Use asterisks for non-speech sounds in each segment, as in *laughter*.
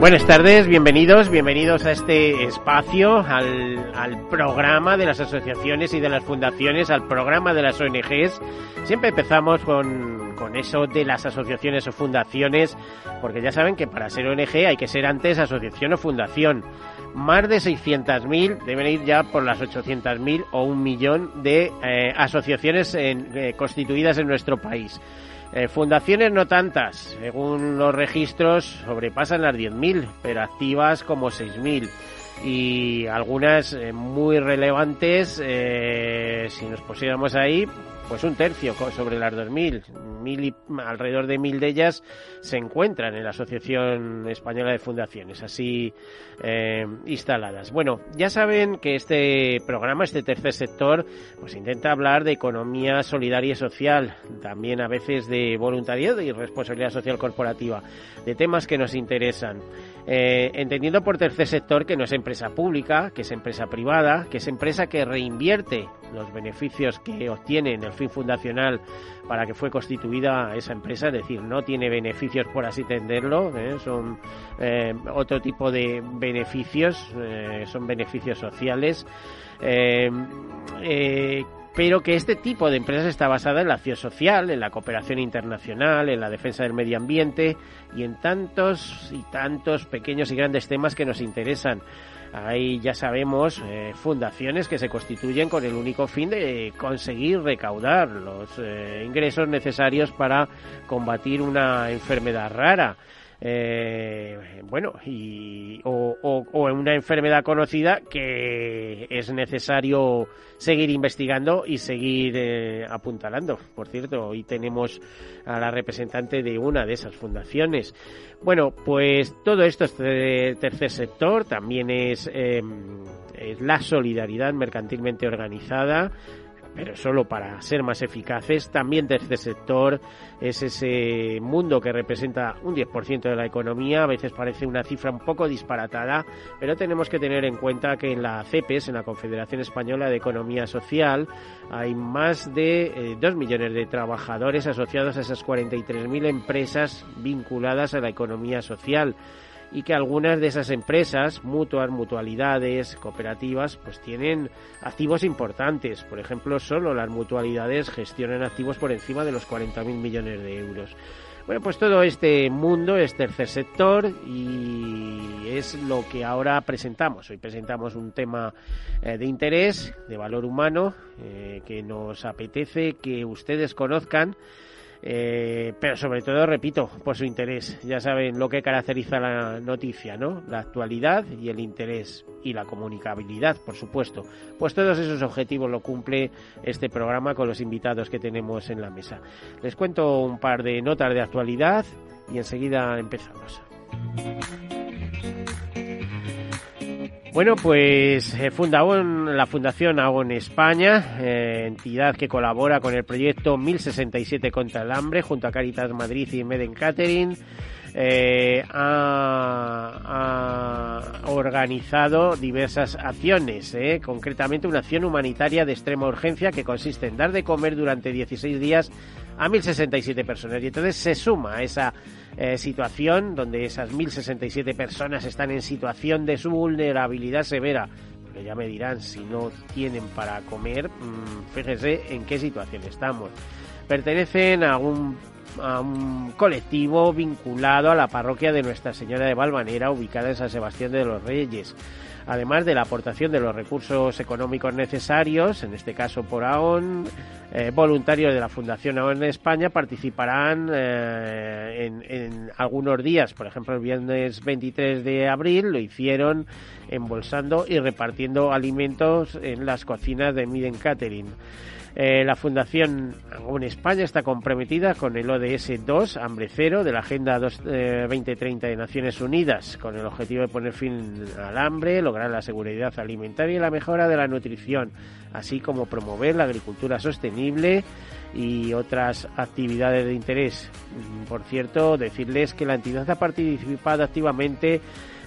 Buenas tardes, bienvenidos, bienvenidos a este espacio, al, programa de las asociaciones y de las fundaciones, al programa de las ONGs. Siempre empezamos con, con eso de las asociaciones o fundaciones, porque ya saben que para ser ONG hay que ser antes asociación o fundación. Más de 600.000 deben ir ya por las 800.000 o un millón de eh, asociaciones eh, constituidas en nuestro país. Eh, fundaciones no tantas, según los registros sobrepasan las 10.000, pero activas como 6.000 y algunas eh, muy relevantes, eh, si nos pusiéramos ahí, pues un tercio sobre las 2.000. Mil y, alrededor de mil de ellas se encuentran en la Asociación Española de Fundaciones, así eh, instaladas. Bueno, ya saben que este programa, este tercer sector, pues intenta hablar de economía solidaria y social, también a veces de voluntariado y responsabilidad social corporativa, de temas que nos interesan. Eh, entendiendo por tercer sector que no es empresa pública, que es empresa privada, que es empresa que reinvierte los beneficios que obtiene en el fin fundacional para que fue constituida esa empresa, es decir, no tiene beneficios por así entenderlo, ¿eh? son eh, otro tipo de beneficios, eh, son beneficios sociales. Pero que este tipo de empresas está basada en la acción social, en la cooperación internacional, en la defensa del medio ambiente y en tantos y tantos pequeños y grandes temas que nos interesan. Hay, ya sabemos, eh, fundaciones que se constituyen con el único fin de conseguir recaudar los eh, ingresos necesarios para combatir una enfermedad rara. Eh, bueno, y, o, o, una enfermedad conocida que es necesario seguir investigando y seguir eh, apuntalando. Por cierto, hoy tenemos a la representante de una de esas fundaciones. Bueno, pues todo esto es de tercer sector, también es, eh, es la solidaridad mercantilmente organizada pero solo para ser más eficaces. También tercer sector es ese mundo que representa un 10% de la economía. A veces parece una cifra un poco disparatada, pero tenemos que tener en cuenta que en la CEPES, en la Confederación Española de Economía Social, hay más de eh, 2 millones de trabajadores asociados a esas 43.000 empresas vinculadas a la economía social y que algunas de esas empresas, mutuas, mutualidades, cooperativas, pues tienen activos importantes. Por ejemplo, solo las mutualidades gestionan activos por encima de los 40.000 millones de euros. Bueno, pues todo este mundo es tercer sector y es lo que ahora presentamos. Hoy presentamos un tema eh, de interés, de valor humano, eh, que nos apetece que ustedes conozcan. Eh, pero sobre todo, repito, por su interés. Ya saben lo que caracteriza la noticia, ¿no? La actualidad y el interés y la comunicabilidad, por supuesto. Pues todos esos objetivos lo cumple este programa con los invitados que tenemos en la mesa. Les cuento un par de notas de actualidad y enseguida empezamos. Bueno, pues eh, funda la Fundación AON España, eh, entidad que colabora con el proyecto 1067 contra el hambre, junto a Caritas Madrid y Meden Catering, eh, ha, organizado diversas acciones, eh, concretamente una acción humanitaria de extrema urgencia que consiste en dar de comer durante 16 días a 1.067 personas. Y entonces se suma a esa eh, situación donde esas 1.067 personas están en situación de su vulnerabilidad severa. Porque ya me dirán, si no tienen para comer, mmm, fíjense en qué situación estamos. Pertenecen a un, a un colectivo vinculado a la parroquia de Nuestra Señora de Valvanera, ubicada en San Sebastián de los Reyes además de la aportación de los recursos económicos necesarios, en este caso por AON, eh, voluntarios de la Fundación AON España participarán eh, en, en, algunos días, por ejemplo el viernes 23 de abril lo hicieron embolsando y repartiendo alimentos en las cocinas de Miden Catering. Eh, la Fundación en España está comprometida con el ODS 2, Hambre Cero, de la Agenda 2030 de Naciones Unidas, con el objetivo de poner fin al hambre, lograr la seguridad alimentaria y la mejora de la nutrición, así como promover la agricultura sostenible y otras actividades de interés. Por cierto, decirles que la entidad ha participado activamente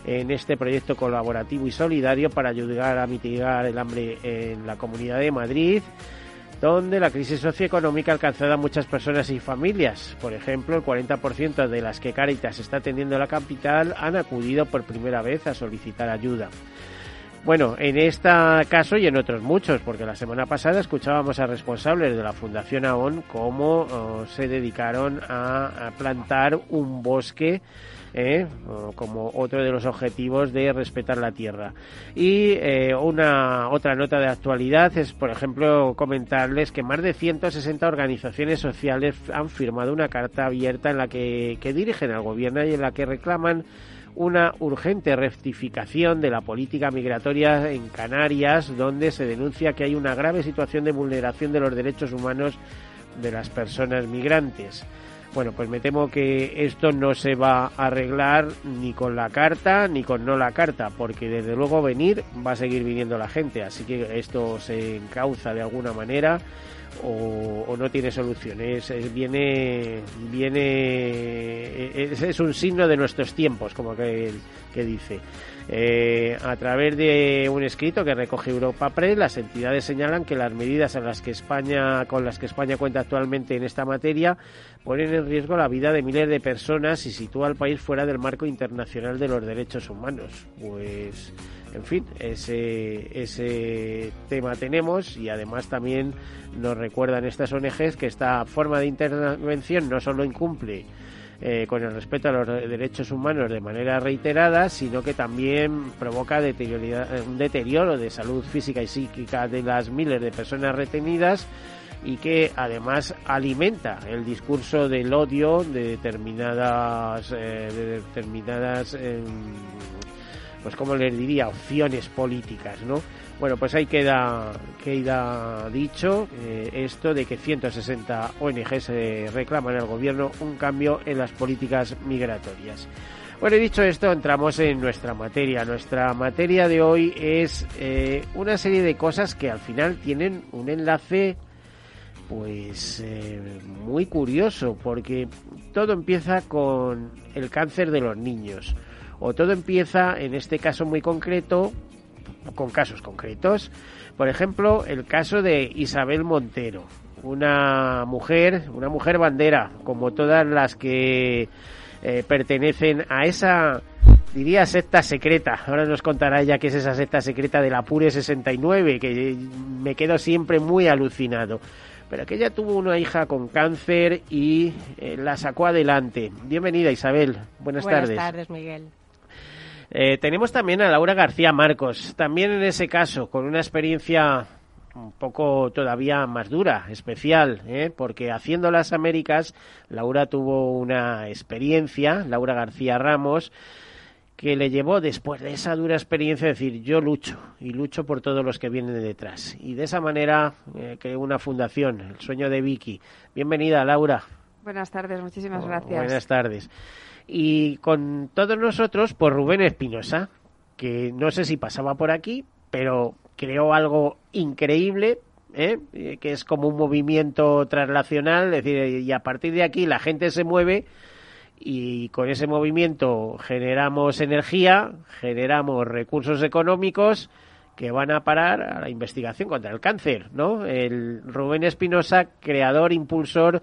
en este proyecto colaborativo y solidario para ayudar a mitigar el hambre en la Comunidad de Madrid donde la crisis socioeconómica ha alcanzado a muchas personas y familias. Por ejemplo, el 40% de las que Caritas está atendiendo en la capital han acudido por primera vez a solicitar ayuda. Bueno, en este caso y en otros muchos, porque la semana pasada escuchábamos a responsables de la Fundación AON cómo oh, se dedicaron a, plantar un bosque ¿eh? como otro de los objetivos de respetar la tierra. Y eh, una otra nota de actualidad es, por ejemplo, comentarles que más de 160 organizaciones sociales han firmado una carta abierta en la que dirigen al gobierno y en la que reclaman una urgente rectificación de la política migratoria en Canarias, donde se denuncia que hay una grave situación de vulneración de los derechos humanos de las personas migrantes. Bueno, pues me temo que esto no se va a arreglar ni con la carta ni con no la carta, porque desde luego venir va a seguir viniendo la gente, así que esto se encauza de alguna manera o, no tiene soluciones. Es, viene, viene, es, un signo de nuestros tiempos, como que, dice. Eh, a través de un escrito que recoge Europa Press, las entidades señalan que las medidas a las que España, con las que España cuenta actualmente en esta materia ponen en riesgo la vida de miles de personas y sitúa al país fuera del marco internacional de los derechos humanos. Pues en fin, ese, ese tema tenemos y además también nos recuerdan estas ONGs que esta forma de intervención no solo incumple eh, con el respeto a los derechos humanos de manera reiterada, sino que también provoca un deterioro de salud física y psíquica de las miles de personas retenidas y que además alimenta el discurso del odio de determinadas, eh, de determinadas em, pues como les diría, opciones políticas, ¿no? Bueno, pues ahí queda, queda dicho eh, esto de que 160 ONGs eh, reclaman al gobierno un cambio en las políticas migratorias. Bueno, dicho esto, entramos en nuestra materia. Nuestra materia de hoy es eh, una serie de cosas que al final tienen un enlace pues muy curioso porque todo empieza con el cáncer de los niños o todo empieza, en este caso muy concreto, con casos concretos. Por ejemplo, el caso de Isabel Montero, una mujer, una mujer bandera, como todas las que eh, pertenecen a esa, diría, secta secreta. Ahora nos contará ella qué es esa secta secreta de la Pure 69, que me quedo siempre muy alucinado. Pero que ella tuvo una hija con cáncer y eh, la sacó adelante. Bienvenida, Isabel. Buenas, tardes. Buenas tardes, Miguel. Eh, tenemos también a Laura García Marcos, también en ese caso, con una experiencia un poco todavía más dura, especial, ¿eh? porque haciendo las Américas, Laura tuvo una experiencia, Laura García Ramos, que le llevó después de esa dura experiencia a decir yo lucho y lucho por todos los que vienen detrás. Y de esa manera eh, creó una fundación, el sueño de Vicky. Bienvenida, Laura. Buenas tardes, muchísimas gracias. Buenas tardes. Y con todos nosotros, pues Rubén Espinosa, que no sé si pasaba por aquí, pero creó algo increíble, ¿eh? que es como un movimiento translacional, es decir, y a partir de aquí la gente se mueve y con ese movimiento generamos energía, generamos recursos económicos que van a parar a la investigación contra el cáncer, ¿no? El Rubén Espinosa, creador, impulsor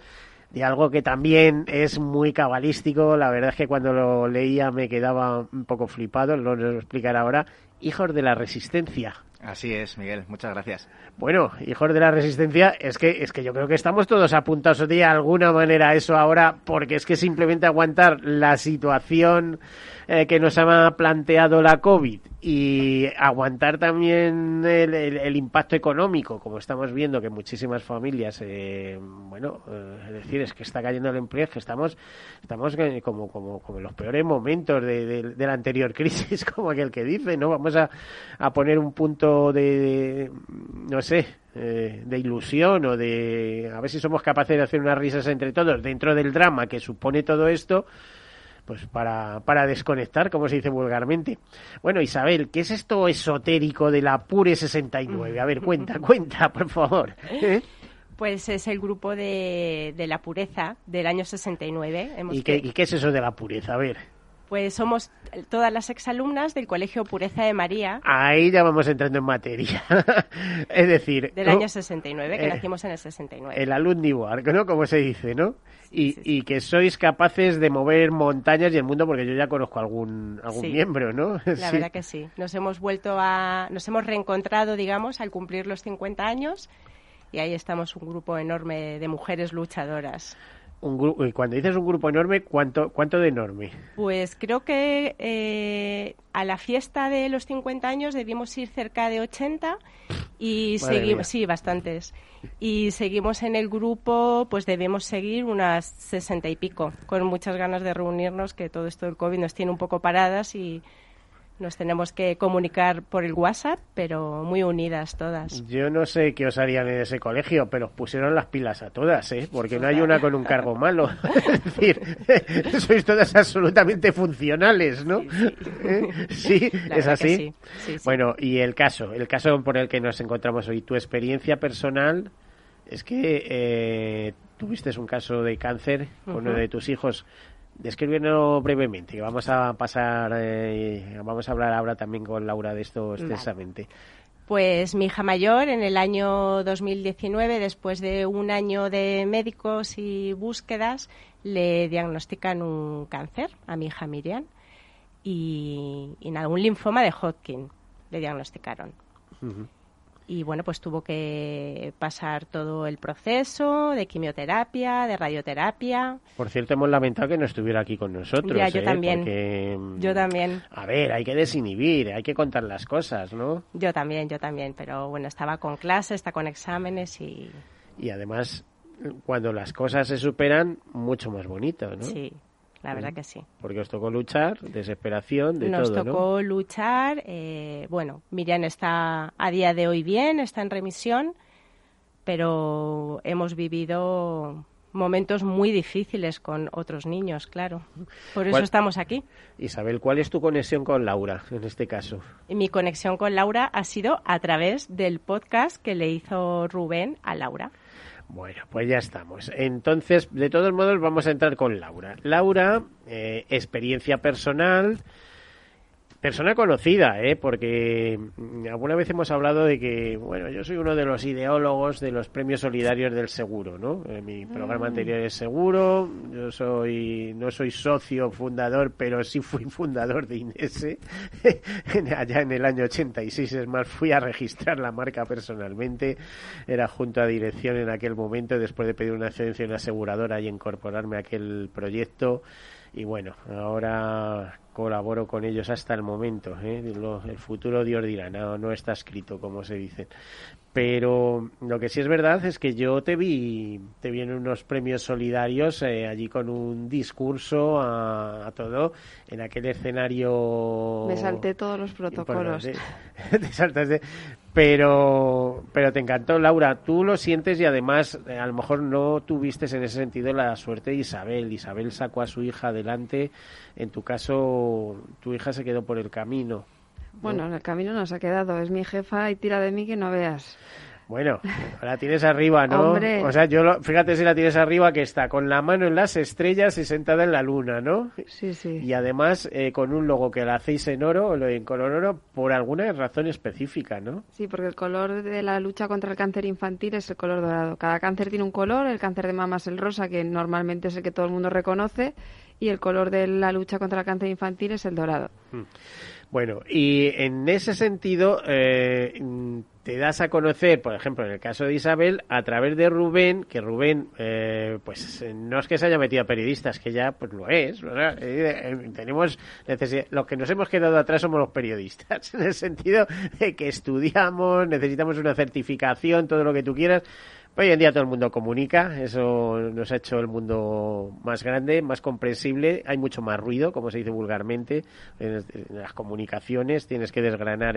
de algo que también es muy cabalístico. La verdad es que cuando lo leía me quedaba un poco flipado, lo, lo explicaré ahora. Hijos de la Resistencia. Así es, Miguel. Muchas gracias. Bueno, hijos de la resistencia, es que, es que yo creo que estamos todos apuntados de alguna manera a eso ahora, porque es que simplemente aguantar la situación eh, que nos ha planteado la COVID y aguantar también el, impacto económico, como estamos viendo que muchísimas familias, eh, bueno, eh, es decir, es que está cayendo el empleo, que estamos, estamos como, como, como en los peores momentos de, la anterior *laughs* crisis, como aquel que dice, ¿no? Vamos a, poner un punto de, no sé, eh, de ilusión o de a ver si somos capaces de hacer unas risas entre todos dentro del drama que supone todo esto, pues para, para desconectar, como se dice vulgarmente. Bueno, Isabel, ¿qué es esto esotérico de la Pure 69? A ver, cuenta, *laughs* cuenta, por favor. ¿Eh? Pues es el grupo de, de la pureza del año 69. Hemos ¿Y qué, ¿Y qué es eso de la pureza? A ver, Pues somos todas las exalumnas del Colegio Pureza de María ahí ya vamos entrando en materia. *laughs* es decir, del año 69, que Eh, nacimos en el 69. el alumni work, ¿no? Como se dice, ¿no? y, sí, y que sois capaces de mover montañas y el mundo, porque yo ya conozco algún, algún Sí. miembro, ¿no? La *laughs* verdad que sí. Nos hemos vuelto a. Nos hemos reencontrado, digamos, al cumplir los 50 años. Y ahí estamos un grupo enorme de mujeres luchadoras. Un grupo, y cuando dices un grupo enorme, ¿cuánto, cuánto de enorme? Pues creo que eh, a la fiesta de los 50 años debimos ir cerca de 80 y seguimos, sí, bastantes. Y seguimos en el grupo, pues debemos seguir unas 60 y pico, con muchas ganas de reunirnos, que todo esto del COVID nos tiene un poco paradas y nos tenemos que comunicar por el WhatsApp, pero muy unidas todas. Yo no sé qué os harían en ese colegio, pero os pusieron las pilas a todas, ¿eh? Porque no hay una con un cargo malo. *laughs* es decir, *laughs* sois todas absolutamente funcionales, ¿no? ¿Eh? Sí, *laughs* es así. sí, sí. Bueno, y el caso, el caso por el que nos encontramos hoy, tu experiencia personal es que eh, tuviste un caso de cáncer con uno de tus hijos. Descríbelo brevemente, que vamos a pasar, eh, vamos a hablar ahora también con Laura de esto Vale. extensamente. Pues mi hija mayor en el año 2019, después de un año de médicos y búsquedas, le diagnostican un cáncer a mi hija Miriam y, y nada, un linfoma de Hodgkin le diagnosticaron. Y bueno, pues tuvo que pasar todo el proceso de quimioterapia, de radioterapia. Por cierto, hemos lamentado que no estuviera aquí con nosotros. Ya, yo ¿eh? también. Porque, mm, Yo también, A ver, hay que desinhibir, hay que contar las cosas, ¿no? yo también, yo también, pero bueno, estaba con clase, está con exámenes y Y además, cuando las cosas se superan, mucho más bonito, ¿no? sí, la verdad que sí. Porque os tocó luchar, desesperación, de Nos todo, ¿no? tocó luchar. eh, bueno, Miriam está a día de hoy bien, está en remisión, pero hemos vivido momentos muy difíciles con otros niños, claro. Por eso ¿Cuál- estamos aquí. Isabel, ¿cuál es tu conexión con Laura en este caso? Mi conexión con Laura ha sido a través del podcast que le hizo Rubén a Laura. Bueno, pues ya estamos. Entonces, de todos modos, vamos a entrar con Laura. Laura, eh, experiencia personal, persona conocida, ¿eh? Porque mm, alguna vez hemos hablado de que, bueno, yo soy uno de los ideólogos de los premios solidarios del seguro, ¿no? Eh, mi programa anterior es seguro, yo soy, no soy socio fundador, pero sí fui *laughs* fundador de Inese, en- *laughs* allá en el año 86, es más, fui a registrar la marca personalmente, era junto a dirección en aquel momento, después de pedir una excedencia en aseguradora y incorporarme a aquel proyecto, y bueno, ahora colaboro con ellos hasta el momento. ¿eh? Lo- el futuro Dios dirá, no, no está escrito, como se dice. Pero lo que sí es verdad es que yo te vi, te vi en unos premios solidarios eh, allí con un discurso a, a todo en aquel escenario. Me salté todos los protocolos. Importante. *laughs* Te saltaste. Pero, pero te encantó, Laura. Tú lo sientes y además eh, a lo mejor no tuviste en ese sentido la suerte de Isabel. Isabel sacó a su hija adelante. En tu caso, tu hija se quedó por el camino. Bueno, en el camino nos ha quedado. Es mi jefa y tira de mí que no veas. Bueno, la tienes arriba, ¿no? Hombre. O sea, yo lo- fíjate si la tienes arriba que está con la mano en las estrellas y sentada en la luna, ¿no? Sí, sí. Y además eh, con un logo que la hacéis en oro, o en color oro, por alguna razón específica, ¿no? Sí, porque el color de la lucha contra el cáncer infantil es el color dorado. Cada cáncer tiene un color, el cáncer de mama es el rosa, que normalmente es el que todo el mundo reconoce, y el color de la lucha contra el cáncer infantil es el dorado. Bueno, y en ese sentido eh, mm, te das a conocer, por ejemplo, en el caso de Isabel, a través de Rubén, que Rubén, eh, pues eh, no es que se haya metido a periodistas, que ya pues lo es. o sea, eh, eh, tenemos necesidad, los que nos hemos quedado atrás somos los periodistas, *laughs* en el sentido de que estudiamos, necesitamos una certificación, todo lo que tú quieras. Hoy en día todo el mundo comunica, eso nos ha hecho el mundo más grande, más comprensible, hay mucho más ruido, como se dice vulgarmente, en, las comunicaciones, tienes que desgranar,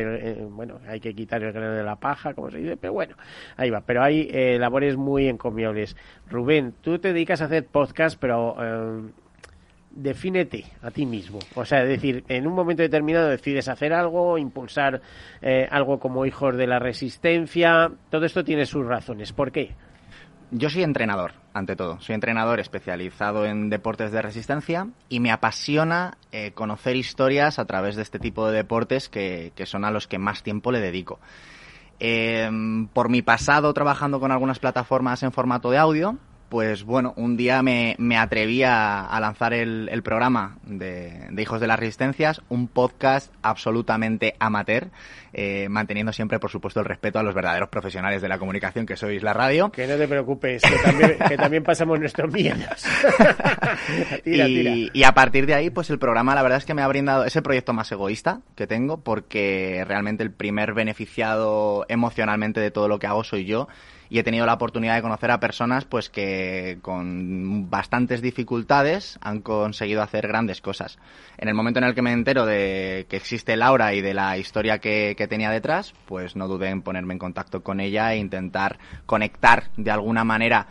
bueno, hay que quitar el grano de la paja, como se dice, pero bueno, ahí va. Pero hay eh, labores muy encomiables. Rubén, tú te dedicas a hacer podcast, pero eh, defínete a ti mismo. O sea, es decir, en un momento determinado decides hacer algo, impulsar eh, algo como hijos de la resistencia. Todo esto tiene sus razones. ¿Por qué? Yo soy entrenador, ante todo. Soy entrenador especializado en deportes de resistencia y me apasiona eh, conocer historias a través de este tipo de deportes que, son a los que más tiempo le dedico. Eh, por mi pasado trabajando con algunas plataformas en formato de audio, pues bueno, un día me, me atreví a, lanzar el, programa de, Hijos de las Resistencias, un podcast absolutamente amateur, eh, manteniendo siempre, por supuesto, el respeto a los verdaderos profesionales de la comunicación que sois la radio. Que no te preocupes, que también, pasamos nuestros miedos. *laughs* y, y a partir de ahí, pues el programa, la verdad es que me ha brindado ese proyecto más egoísta que tengo, porque realmente el primer beneficiado emocionalmente de todo lo que hago soy yo y he tenido la oportunidad de conocer a personas pues que con bastantes dificultades han conseguido hacer grandes cosas. En el momento en el que me entero de que existe Laura y de la historia que, tenía detrás, pues no dudé en ponerme en contacto con ella e intentar conectar de alguna manera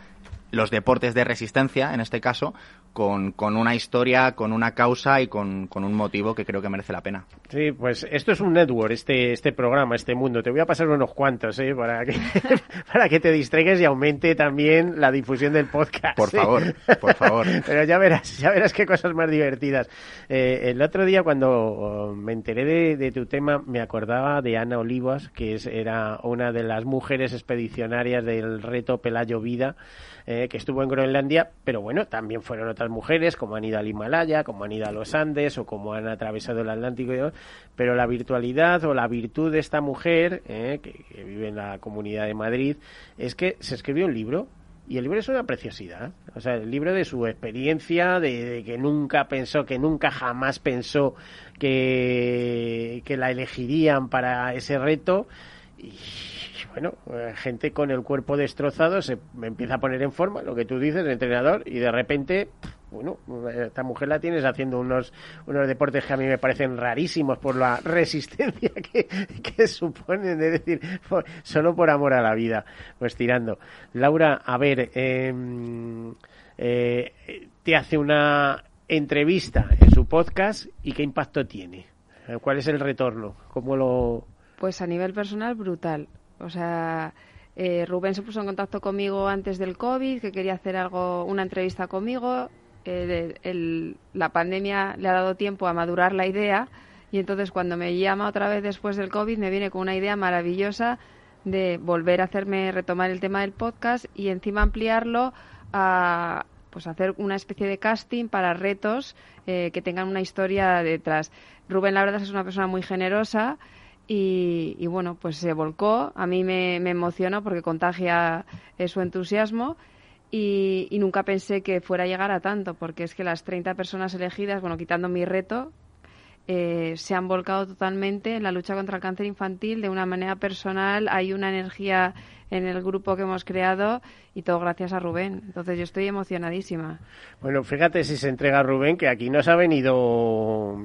los deportes de resistencia, en este caso, con, con, una historia, con una causa y con, con, un motivo que creo que merece la pena. Sí, pues esto es un network, este, este programa, este mundo. Te voy a pasar unos cuantos, ¿eh? Para que, *laughs* para que te distraigas y aumente también la difusión del podcast. Por favor, por favor. *laughs* Pero ya verás, ya verás qué cosas más divertidas. Eh, el otro día cuando oh, me enteré de, de, tu tema, me acordaba de Ana Olivas, que es, era una de las mujeres expedicionarias del reto Pelayo Vida, eh, que estuvo en Groenlandia, pero bueno, también fueron otras mujeres, como han ido al Himalaya, como han ido a los Andes o como han atravesado el Atlántico. Pero la virtualidad o la virtud de esta mujer, eh, que, vive en la Comunidad de Madrid, es que se escribió un libro y el libro es una preciosidad. O sea, el libro de su experiencia, de, que nunca pensó, que nunca jamás pensó que, que la elegirían para ese reto. Y bueno, eh, gente con el cuerpo destrozado se empieza a poner en forma, lo que tú dices, el entrenador, y de repente, bueno, esta mujer la tienes haciendo unos, unos deportes que a mí me parecen rarísimos por la *laughs* resistencia que, que suponen, es decir, solo por amor a la vida, pues tirando. Laura, a ver, em, eh, te hace una entrevista en su podcast y qué impacto tiene. ¿Cuál es el retorno? ¿Cómo lo...? Pues a nivel personal, brutal. O sea, eh, Rubén se puso en contacto conmigo antes del COVID, que quería hacer algo, una entrevista conmigo. la pandemia le ha dado tiempo a madurar la idea y entonces cuando me llama otra vez después del COVID me viene con una idea maravillosa de volver a hacerme retomar el tema del podcast y encima ampliarlo a pues hacer una especie de casting para retos eh, que tengan una historia detrás. Rubén la verdad es una persona muy generosa y, bueno, pues se volcó. A mí me, me emociona porque contagia eh, su entusiasmo. Y, nunca pensé que fuera a llegar a tanto, porque es que las 30 personas elegidas, bueno, quitando mi reto, eh, se han volcado totalmente en la lucha contra el cáncer infantil de una manera personal. Hay una energía en el grupo que hemos creado y todo gracias a Rubén. Entonces yo estoy emocionadísima. Bueno, fíjate si se entrega Rubén, que aquí nos ha venido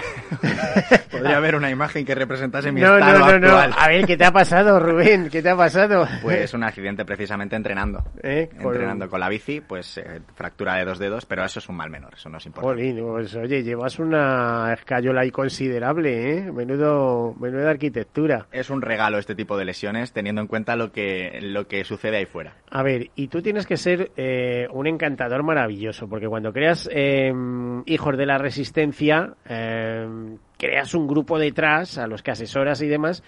*laughs* Podría haber una imagen que representase mi no, estado no, no, actual. No. A ver, ¿qué te ha pasado, Rubén? ¿Qué te ha pasado? Pues un accidente precisamente entrenando. ¿Eh? Entrenando con la bici, pues eh, fractura de dos dedos, pero eso es un mal menor, eso no es importante. pues, oye, llevas una escayola ahí considerable, ¿eh? Menudo, menuda arquitectura. Es un regalo este tipo de lesiones, teniendo en cuenta lo que, lo que sucede ahí fuera. A ver, y tú tienes que ser eh, un encantador maravilloso, porque cuando creas em, hijos de la resistencia, em, creas un grupo detrás a los que asesoras y demás,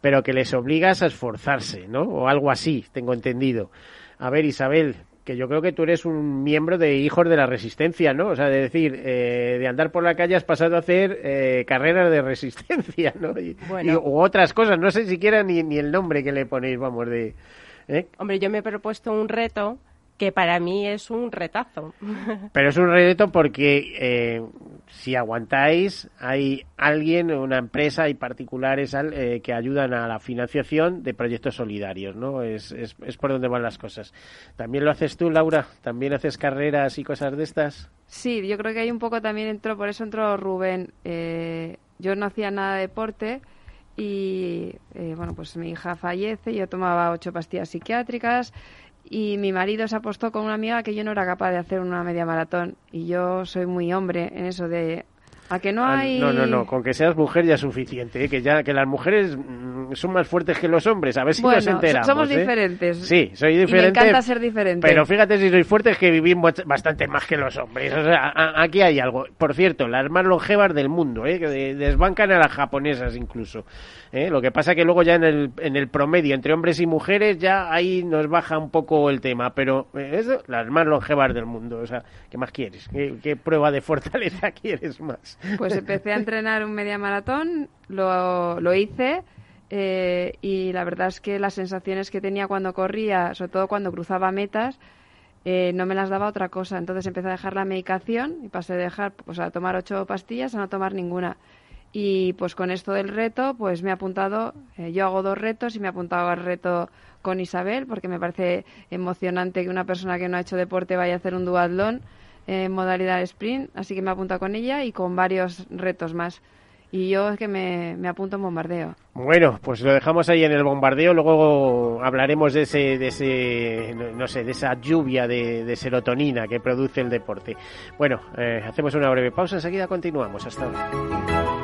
pero que les obligas a esforzarse, ¿no? O algo así, tengo entendido. A ver, Isabel, que yo creo que tú eres un miembro de Hijos de la Resistencia, ¿no? O sea, de decir, eh, de andar por la calle has pasado a hacer eh, carreras de resistencia, ¿no? Y, u otras cosas, no sé siquiera ni, ni el nombre que le ponéis, vamos, de... ¿eh? Hombre, yo me he propuesto un reto que para mí es un retazo. *laughs* Pero es un reto porque eh, si aguantáis, hay alguien, una empresa y particulares eh, que ayudan a la financiación de proyectos solidarios, ¿no? Es, es, es, por donde van las cosas. ¿También lo haces tú, Laura? ¿También haces carreras y cosas de estas? Sí, yo creo que hay un poco también entró, por eso entró Rubén. Eh, yo no hacía nada de deporte y, bueno, pues mi hija fallece, yo tomaba ocho pastillas psiquiátricas y mi marido se apostó con una amiga que yo no era capaz de hacer una media maratón. Y yo soy muy hombre en eso de a que no hay no no no con que seas mujer ya es suficiente ¿eh? que ya que las mujeres mm, son más fuertes que los hombres. A ver si nos enteramos somos ¿eh? diferentes. Sí soy diferente y me encanta ser diferente. pero fíjate si soy fuerte es que vivimos bastante más que los hombres. O sea aquí hay algo. Por cierto las más longevas del mundo ¿eh? que desbancan a las japonesas incluso ¿eh? Lo que pasa que luego ya en el, en el promedio entre hombres y mujeres ya ahí nos baja un poco el tema, pero eh, es las más longevas del mundo. O sea, ¿qué más quieres? ¿Qué, prueba de fortaleza *laughs* quieres más? Pues empecé a entrenar un media maratón, lo, lo hice. Eh, y la verdad es que las sensaciones que tenía cuando corría, sobre todo cuando cruzaba metas, no me las daba otra cosa. Entonces empecé a dejar la medicación y pasé de dejar, pues, a tomar ocho pastillas a no tomar ninguna. Y pues con esto del reto, pues me he apuntado, eh, yo hago dos retos y me he apuntado al reto con Isabel, porque me parece emocionante que una persona que no ha hecho deporte vaya a hacer un duatlón en modalidad sprint, así que me he apuntado con ella y con varios retos más. Y yo es que me, me, apunto en bombardeo. Bueno, pues lo dejamos ahí en el bombardeo. Luego hablaremos de ese, de ese, no sé, de esa lluvia de, serotonina que produce el deporte. Bueno, eh, hacemos una breve pausa. Enseguida continuamos. Hasta ahora.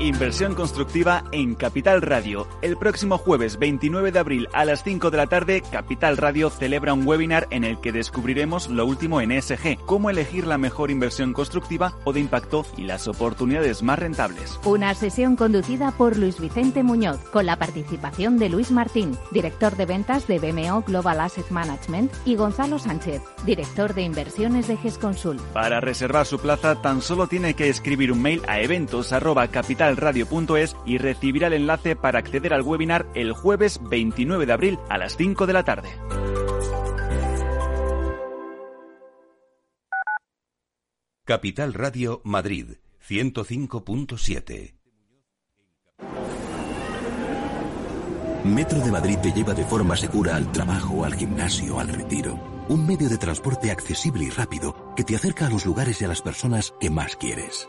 Inversión constructiva en Capital Radio. El próximo jueves 29 de abril a las 5 de la tarde, Capital Radio celebra un webinar en el que descubriremos lo último en ESG, cómo elegir la mejor inversión constructiva o de impacto y las oportunidades más rentables. Una sesión conducida por Luis Vicente Muñoz, con la participación de Luis Martín, director de ventas de BMO Global Asset Management, y Gonzalo Sánchez, director de inversiones de GESConsul. Para reservar su plaza, tan solo tiene que escribir un mail a eventos radio.es y recibirá el enlace para acceder al webinar el jueves 29 de abril a las 5 de la tarde. Capital Radio Madrid 105.7 Metro de Madrid te lleva de forma segura al trabajo, al gimnasio, al retiro. Un medio de transporte accesible y rápido que te acerca a los lugares y a las personas que más quieres.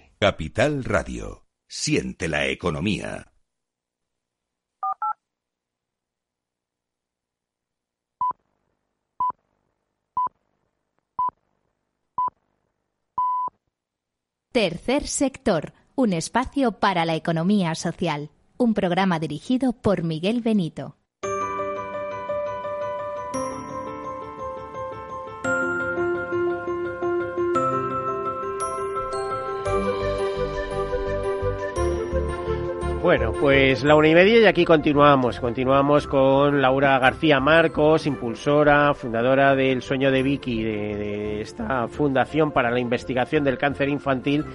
Capital Radio. Siente la economía. Tercer sector, un espacio para la economía social. Un programa dirigido por Miguel Benito. Bueno, pues la una y media y aquí continuamos. Continuamos con Laura García Marcos, impulsora, fundadora del Sueño de Vicky, de, esta fundación para la investigación del cáncer infantil.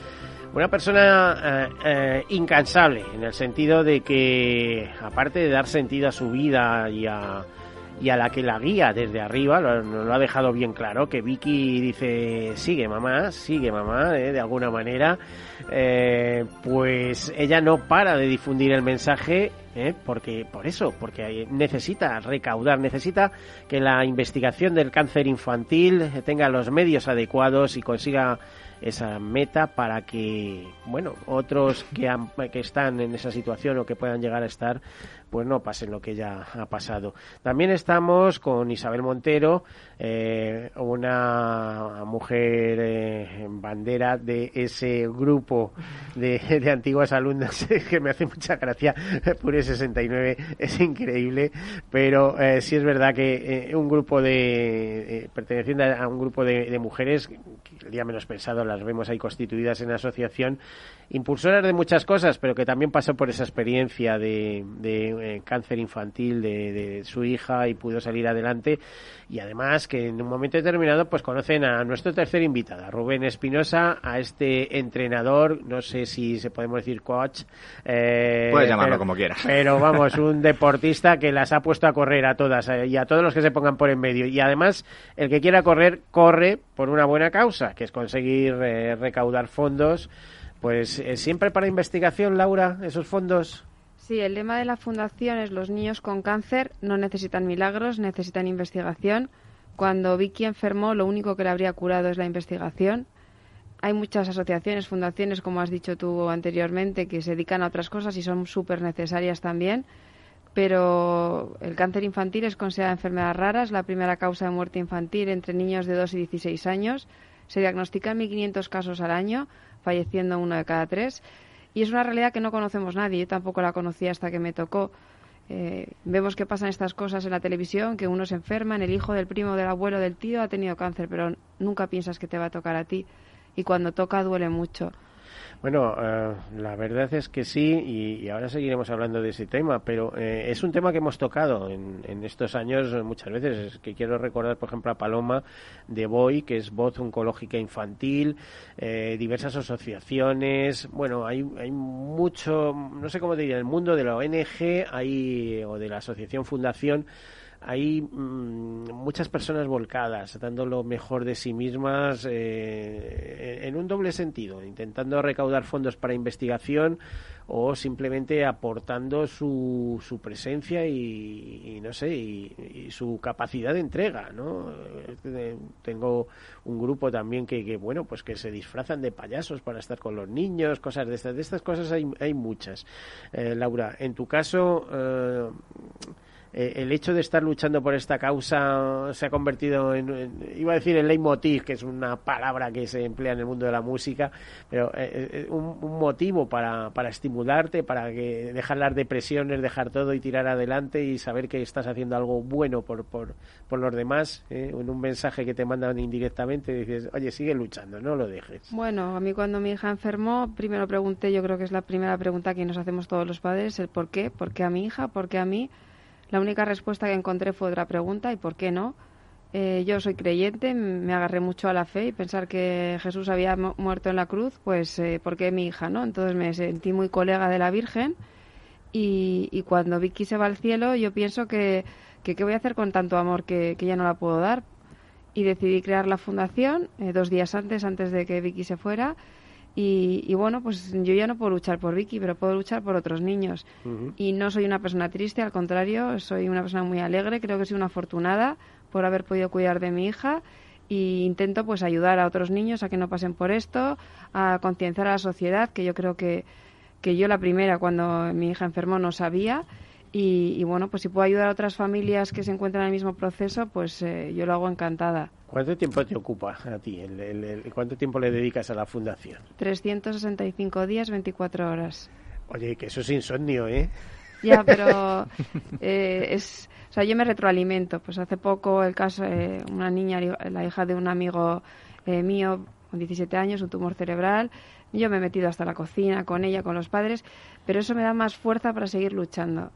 Una persona eh, eh, incansable, en el sentido de que, aparte de dar sentido a su vida y a, y a la que la guía desde arriba, lo, lo ha dejado bien claro, que Vicky dice, sigue mamá, sigue mamá, eh, de alguna manera, eh, pues ella no para de difundir el mensaje, eh, porque por eso, porque necesita recaudar, necesita que la investigación del cáncer infantil tenga los medios adecuados y consiga esa meta para que, bueno, otros que, que están en esa situación o que puedan llegar a estar, pues no pasen lo que ya ha pasado. También estamos con Isabel Montero, eh, una mujer eh, bandera de ese grupo de, antiguas alumnas *laughs* que me hace mucha gracia, Pure 69 es increíble, pero eh, sí es verdad que un grupo de, perteneciendo a un grupo de, mujeres, el día menos pensado las vemos ahí constituidas en asociación, impulsoras de muchas cosas, pero que también pasó por esa experiencia de cáncer infantil de, de su hija y pudo salir adelante y además que en un momento determinado pues conocen a nuestro tercer invitado, a Rubén Espinosa, a este entrenador, no sé si se podemos decir coach. Eh, Puedes llamarlo como quieras. Pero vamos, un deportista que las ha puesto a correr a todas eh, y a todos los que se pongan por en medio. Y además, el que quiera correr, corre por una buena causa, que es conseguir eh, recaudar fondos. Pues eh, siempre para investigación, Laura, esos fondos. Sí, el lema de la fundación es los niños con cáncer no necesitan milagros, necesitan investigación. Cuando Vicky enfermó, lo único que le habría curado es la investigación. Hay muchas asociaciones, fundaciones, como has dicho tú anteriormente, que se dedican a otras cosas y son súper necesarias también. Pero el cáncer infantil es considerada enfermedad rara, es la primera causa de muerte infantil entre niños de 2 y 16 años. Se diagnostican 1.500 casos al año, falleciendo uno de cada tres y es una realidad que no conocemos nadie. Yo tampoco la conocía hasta que me tocó. Eh, vemos que pasan estas cosas en la televisión, que uno se enferma, el hijo del primo, del abuelo, del tío ha tenido cáncer, pero nunca piensas que te va a tocar a ti. Y cuando toca duele mucho. Bueno, eh, la verdad es que sí, y, ahora seguiremos hablando de ese tema, pero eh, es un tema que hemos tocado en, estos años muchas veces. Es que quiero recordar, por ejemplo, a Paloma de Boy, que es voz oncológica infantil, eh, diversas asociaciones. Bueno, hay, hay mucho, no sé cómo diría, el mundo de la ONG hay, o de la asociación Fundación hay mm, muchas personas volcadas, dando lo mejor de sí mismas eh, en un doble sentido, intentando recaudar fondos para investigación o simplemente aportando su, su presencia y, no sé, y, su capacidad de entrega, ¿no? Eh, tengo un grupo también que, que, bueno, pues que se disfrazan de payasos para estar con los niños, cosas de estas, de estas cosas hay, hay muchas. Eh, Laura, en tu caso, eh, el hecho de estar luchando por esta causa se ha convertido en, iba a decir el leitmotiv, que es una palabra que se emplea en el mundo de la música, pero eh, eh, un, motivo para, para estimularte, para que dejar las depresiones, dejar todo y tirar adelante y saber que estás haciendo algo bueno por, por, por los demás, en un mensaje que te mandan indirectamente, dices, oye, sigue luchando, no lo dejes. Bueno, a mí cuando mi hija enfermó, primero pregunté, yo creo que es la primera pregunta que nos hacemos todos los padres, el por qué, por qué a mi hija, por qué a mí la única respuesta que encontré fue otra pregunta, ¿y por qué no? Eh, yo soy creyente, me agarré mucho a la fe y pensar que Jesús había muerto en la cruz, pues eh, porque mi hija, ¿no? Entonces me sentí muy colega de la Virgen y, cuando Vicky se va al cielo yo pienso que, que qué voy a hacer con tanto amor que, que ya no la puedo dar y decidí crear la fundación eh, dos días antes, antes de que Vicky se fuera y, bueno, pues yo ya no puedo luchar por Vicky, pero puedo luchar por otros niños. Y no soy una persona triste, al contrario, soy una persona muy alegre, creo que soy una afortunada por haber podido cuidar de mi hija e intento pues ayudar a otros niños a que no pasen por esto, a concienciar a la sociedad, que yo creo que, que yo la primera cuando mi hija enfermó no sabía y, bueno, pues si puedo ayudar a otras familias que se encuentran en el mismo proceso, pues eh, yo lo hago encantada. ¿Cuánto tiempo te ocupa a ti? El, ¿Cuánto tiempo le dedicas a la fundación? 365 días, 24 horas. Oye, que eso es insomnio, ¿eh? Ya, *laughs* pero eh, es, o sea, yo me retroalimento. Pues hace poco el caso, eh, una niña, la hija de un amigo eh, mío, con 17 años, un tumor cerebral. Yo me he metido hasta la cocina con ella, con los padres, pero eso me da más fuerza para seguir luchando.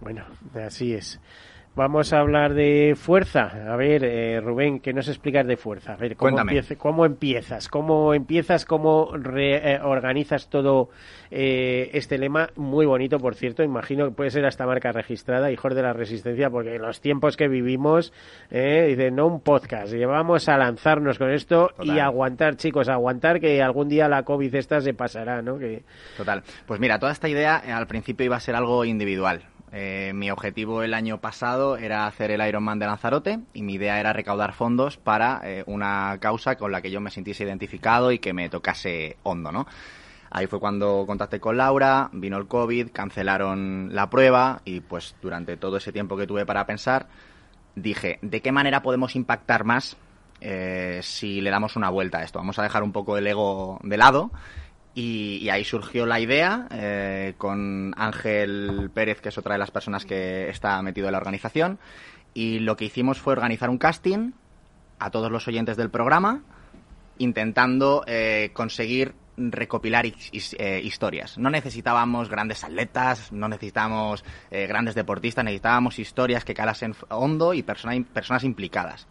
Bueno, así es. Vamos a hablar de fuerza. A ver, eh, Rubén, ¿qué nos explicas de fuerza? A ver, ¿cómo, cómo empiezas? ¿Cómo empiezas? ¿Cómo reorganizas todo eh, este lema? Muy bonito, por cierto. Imagino que puede ser hasta marca registrada, Hijos de la Resistencia, porque en los tiempos que vivimos, eh, dice, no un podcast. Llevamos a lanzarnos con esto y aguantar, chicos, aguantar que algún día la COVID esta se pasará, ¿no? Que... Total. Pues mira, toda esta idea eh, al principio iba a ser algo individual eh, mi objetivo el año pasado era hacer el Ironman de Lanzarote y mi idea era recaudar fondos para eh, una causa con la que yo me sintiese identificado y que me tocase hondo, ¿no? Ahí fue cuando contacté con Laura, vino el COVID, cancelaron la prueba y pues durante todo ese tiempo que tuve para pensar dije, ¿de qué manera podemos impactar más eh, si le damos una vuelta a esto? Vamos a dejar un poco el ego de lado y, ahí surgió la idea eh, con Ángel Pérez, que es otra de las personas que está metido en la organización. Y lo que hicimos fue organizar un casting a todos los oyentes del programa, intentando eh, conseguir recopilar eh, historias. No necesitábamos grandes atletas, no necesitábamos grandes deportistas, necesitábamos historias que calasen hondo y personas implicadas.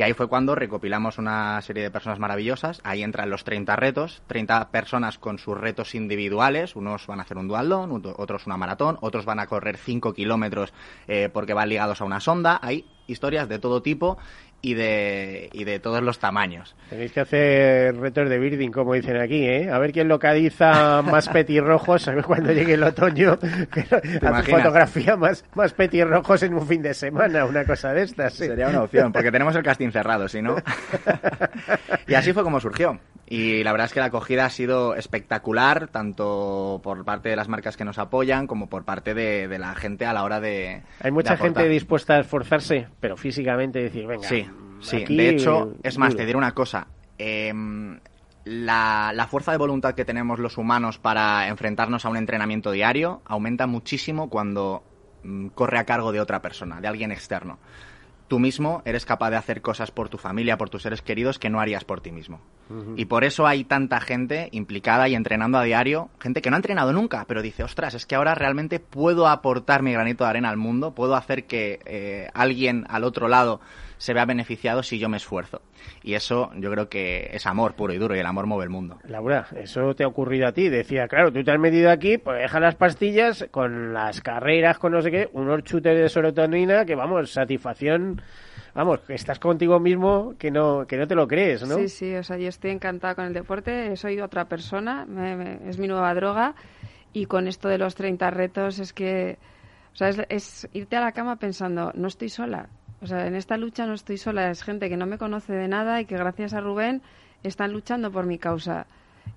Y ahí fue cuando recopilamos una serie de personas maravillosas. Ahí entran los 30 retos, 30 personas con sus retos individuales. Unos van a hacer un dualdón, otros una maratón, otros van a correr 5 kilómetros eh, porque van ligados a una sonda. Hay historias de todo tipo y de, y de todos los tamaños. Tenéis que hacer retos de birding, como dicen aquí, ¿eh? A ver quién localiza *laughs* más petirrojos cuando llegue el otoño. *laughs* Fotografía más, más petirrojos en un fin de semana, una cosa de estas. Sería una opción, porque tenemos el casting cerrado, si no. *laughs* y así fue como surgió. Y la verdad es que la acogida ha sido espectacular, tanto por parte de las marcas que nos apoyan como por parte de, la gente a la hora de. Hay mucha gente dispuesta a esforzarse, pero físicamente decir, venga. Sí, sí. de hecho, es más, te diré una cosa. Em, la, la, fuerza de voluntad que tenemos los humanos para enfrentarnos a un entrenamiento diario aumenta muchísimo cuando mm, corre a cargo de otra persona, de alguien externo tú mismo eres capaz de hacer cosas por tu familia, por tus seres queridos que no harías por ti mismo. Y por eso hay tanta gente implicada y entrenando a diario, gente que no ha entrenado nunca, pero dice, ostras, es que ahora realmente puedo aportar mi granito de arena al mundo, puedo hacer que eh, alguien al otro lado se vea beneficiado si yo me esfuerzo. Y eso yo creo que es amor puro y duro y el amor mueve el mundo. Laura, eso te ha ocurrido a ti. Decía, claro, tú te has metido aquí, pues deja las pastillas con las carreras, con no sé qué, unos chutes de serotonina que, vamos, satisfacción vamos, que estás contigo mismo que no, que no te lo crees, ¿no? Sí, sí, o sea, yo estoy encantada con el deporte, soy otra persona, es mi nueva droga y con esto de los 30 retos es que, o sea, es, irte a la cama pensando, no estoy sola, o sea, en esta lucha no estoy sola, es gente que no me conoce de nada y que gracias a Rubén están luchando por mi causa.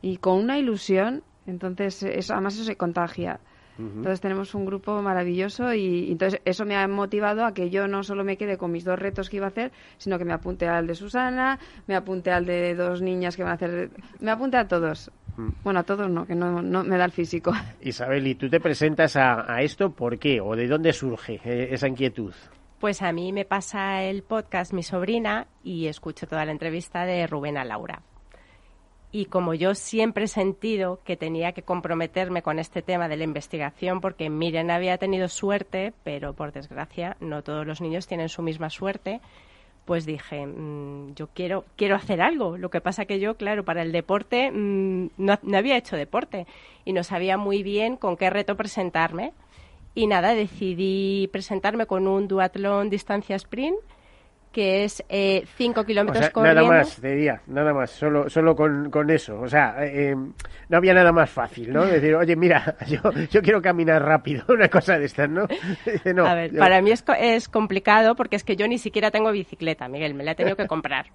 Y con una ilusión, entonces, eso, además eso se contagia. Entonces tenemos un grupo maravilloso y, entonces eso me ha motivado a que yo no solo me quede con mis dos retos que iba a hacer, sino que me apunte al de Susana, me apunte al de dos niñas que van a hacer, me apunte a todos. Bueno, a todos no, que no, me da el físico. Isabel, ¿y tú te presentas a, a esto por qué o de dónde surge eh, esa inquietud? Pues a mí me pasa el podcast mi sobrina y escucho toda la entrevista de Rubén a Laura. y como yo siempre he sentido que tenía que comprometerme con este tema de la investigación, porque Miriam había tenido suerte, pero por desgracia no todos los niños tienen su misma suerte, pues dije, mm, yo quiero, quiero hacer algo. Lo que pasa que yo, claro, para el deporte mm, no, no había hecho deporte y no sabía muy bien con qué reto presentarme. Y nada, decidí presentarme con un duatlón distancia sprint que es 5 eh, kilómetros corriendo. Nada más, diría, nada más, solo, solo con, con eso. O sea, eh, no había nada más fácil, ¿no? Decir, oye, mira, *laughs* yo, yo quiero caminar rápido, *laughs* una cosa de estas, ¿no? *laughs* no a ver, para mí es, es complicado porque es que yo ni siquiera tengo bicicleta, Miguel, me la he tenido que comprar.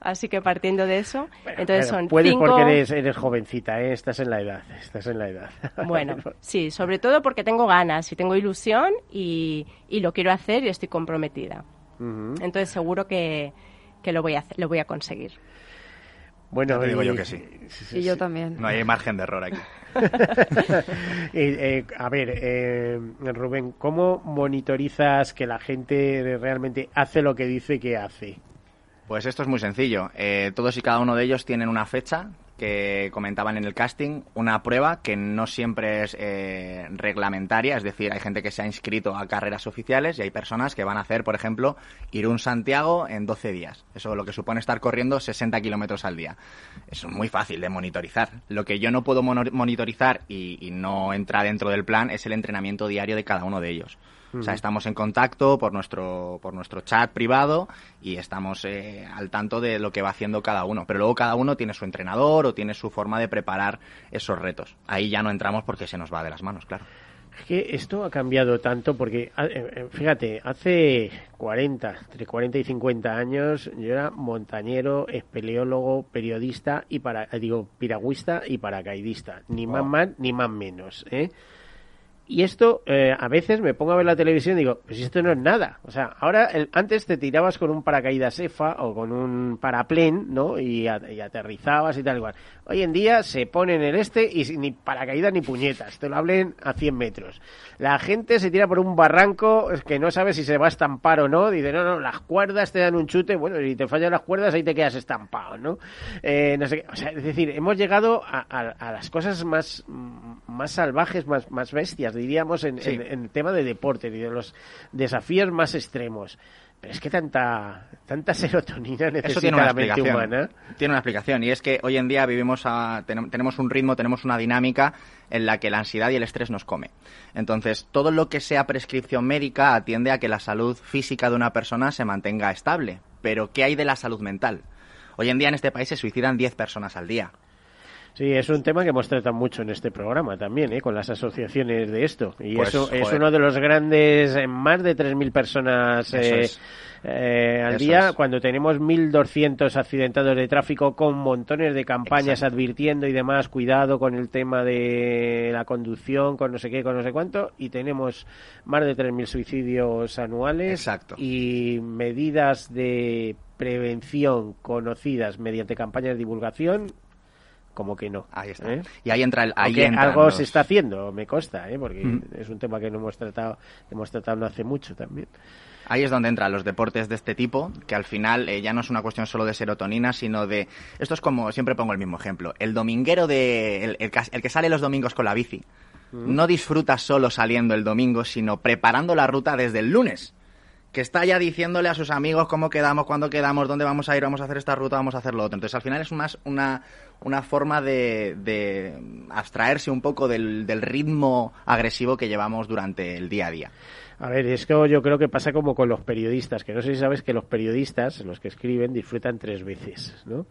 Así que partiendo de eso, entonces son puedes cinco... porque eres, eres jovencita, ¿eh? estás en la edad, estás en la edad. *laughs* Bueno, sí, sobre todo porque tengo ganas y tengo ilusión y, y lo quiero hacer y estoy comprometida. Entonces seguro que, lo voy a hacer, lo voy a conseguir. Bueno, te digo yo que sí. Y yo también. No hay margen de error aquí. *laughs* Eh, a ver, eh, Rubén, ¿cómo monitorizas que la gente realmente hace lo que dice que hace? Pues esto es muy sencillo. Eh, todos y cada uno de ellos tienen una fecha que comentaban en el casting, una prueba que no siempre es eh, reglamentaria, es decir, hay gente que se ha inscrito a carreras oficiales y hay personas que van a hacer, por ejemplo, ir un Santiago en 12 días. Eso lo que supone estar corriendo 60 kilómetros al día. Es muy fácil de monitorizar. Lo que yo no puedo monitorizar y no entra dentro del plan es el entrenamiento diario de cada uno de ellos. O sea, estamos en contacto por nuestro, por nuestro chat privado y estamos eh, al tanto de lo que va haciendo cada uno. Pero luego cada uno tiene su entrenador o tiene su forma de preparar esos retos. Ahí ya no entramos porque se nos va de las manos, claro. Es que esto ha cambiado tanto porque, eh, eh, fíjate, hace 40, entre 40 y 50 años yo era montañero, espeleólogo, periodista y para, digo, piragüista y paracaidista. Ni más más ni más menos, ¿eh? Y esto, eh, a veces me pongo a ver la televisión y digo, pues esto no es nada. O sea, ahora, antes te tirabas con un paracaídas EFA o con un paraplén, ¿no? Y, aterrizabas y tal igual. Hoy en día se pone en el este y ni paracaídas ni puñetas. Te lo hablen a 100 metros. La gente se tira por un barranco que no sabe si se va a estampar o no. Dice, no, no, las cuerdas te dan un chute. Bueno, si te fallan las cuerdas, ahí te quedas estampado, ¿no? Eh, no sé, o sea, es decir, hemos llegado a, a, las cosas más, más salvajes, más, más bestias diríamos, en, el tema de deporte y de los desafíos más extremos. Pero es que tanta, tanta serotonina necesita tiene una la mente humana. Tiene una explicación, y es que hoy en día vivimos tenemos un ritmo, tenemos una dinámica en la que la ansiedad y el estrés nos come. Entonces, todo lo que sea prescripción médica atiende a que la salud física de una persona se mantenga estable. Pero, ¿qué hay de la salud mental? Hoy en día en este país se suicidan 10 personas al día. Sí, es un tema que hemos tratado mucho en este programa también, ¿eh? con las asociaciones de esto. Y pues, eso es uno de los grandes, eh, más de 3.000 personas eh, eh, al día, cuando tenemos 1.200 accidentados de tráfico con montones de campañas advirtiendo y demás, cuidado con el tema de la conducción, con no sé qué, con no sé cuánto, y tenemos más de 3.000 suicidios anuales Exacto. y medidas de prevención conocidas mediante campañas de divulgación como que no. Ahí está. ¿eh? Y ahí entra el. Ahí algo se está haciendo, me consta, ¿eh? porque es un tema que no hemos tratado, hemos tratado no hace mucho también. Ahí es donde entran los deportes de este tipo, que al final eh, ya no es una cuestión solo de serotonina, sino de... Esto es como, siempre pongo el mismo ejemplo, el dominguero de... el, el, que sale los domingos con la bici. No disfruta solo saliendo el domingo, sino preparando la ruta desde el lunes que está ya diciéndole a sus amigos cómo quedamos, cuándo quedamos, dónde vamos a ir, vamos a hacer esta ruta, vamos a hacer lo otro. Entonces, al final es más una, una forma de, de abstraerse un poco del, del, ritmo agresivo que llevamos durante el día a día. A ver, es que yo creo que pasa como con los periodistas, que no sé si sabes que los periodistas, los que escriben, disfrutan tres veces, ¿no?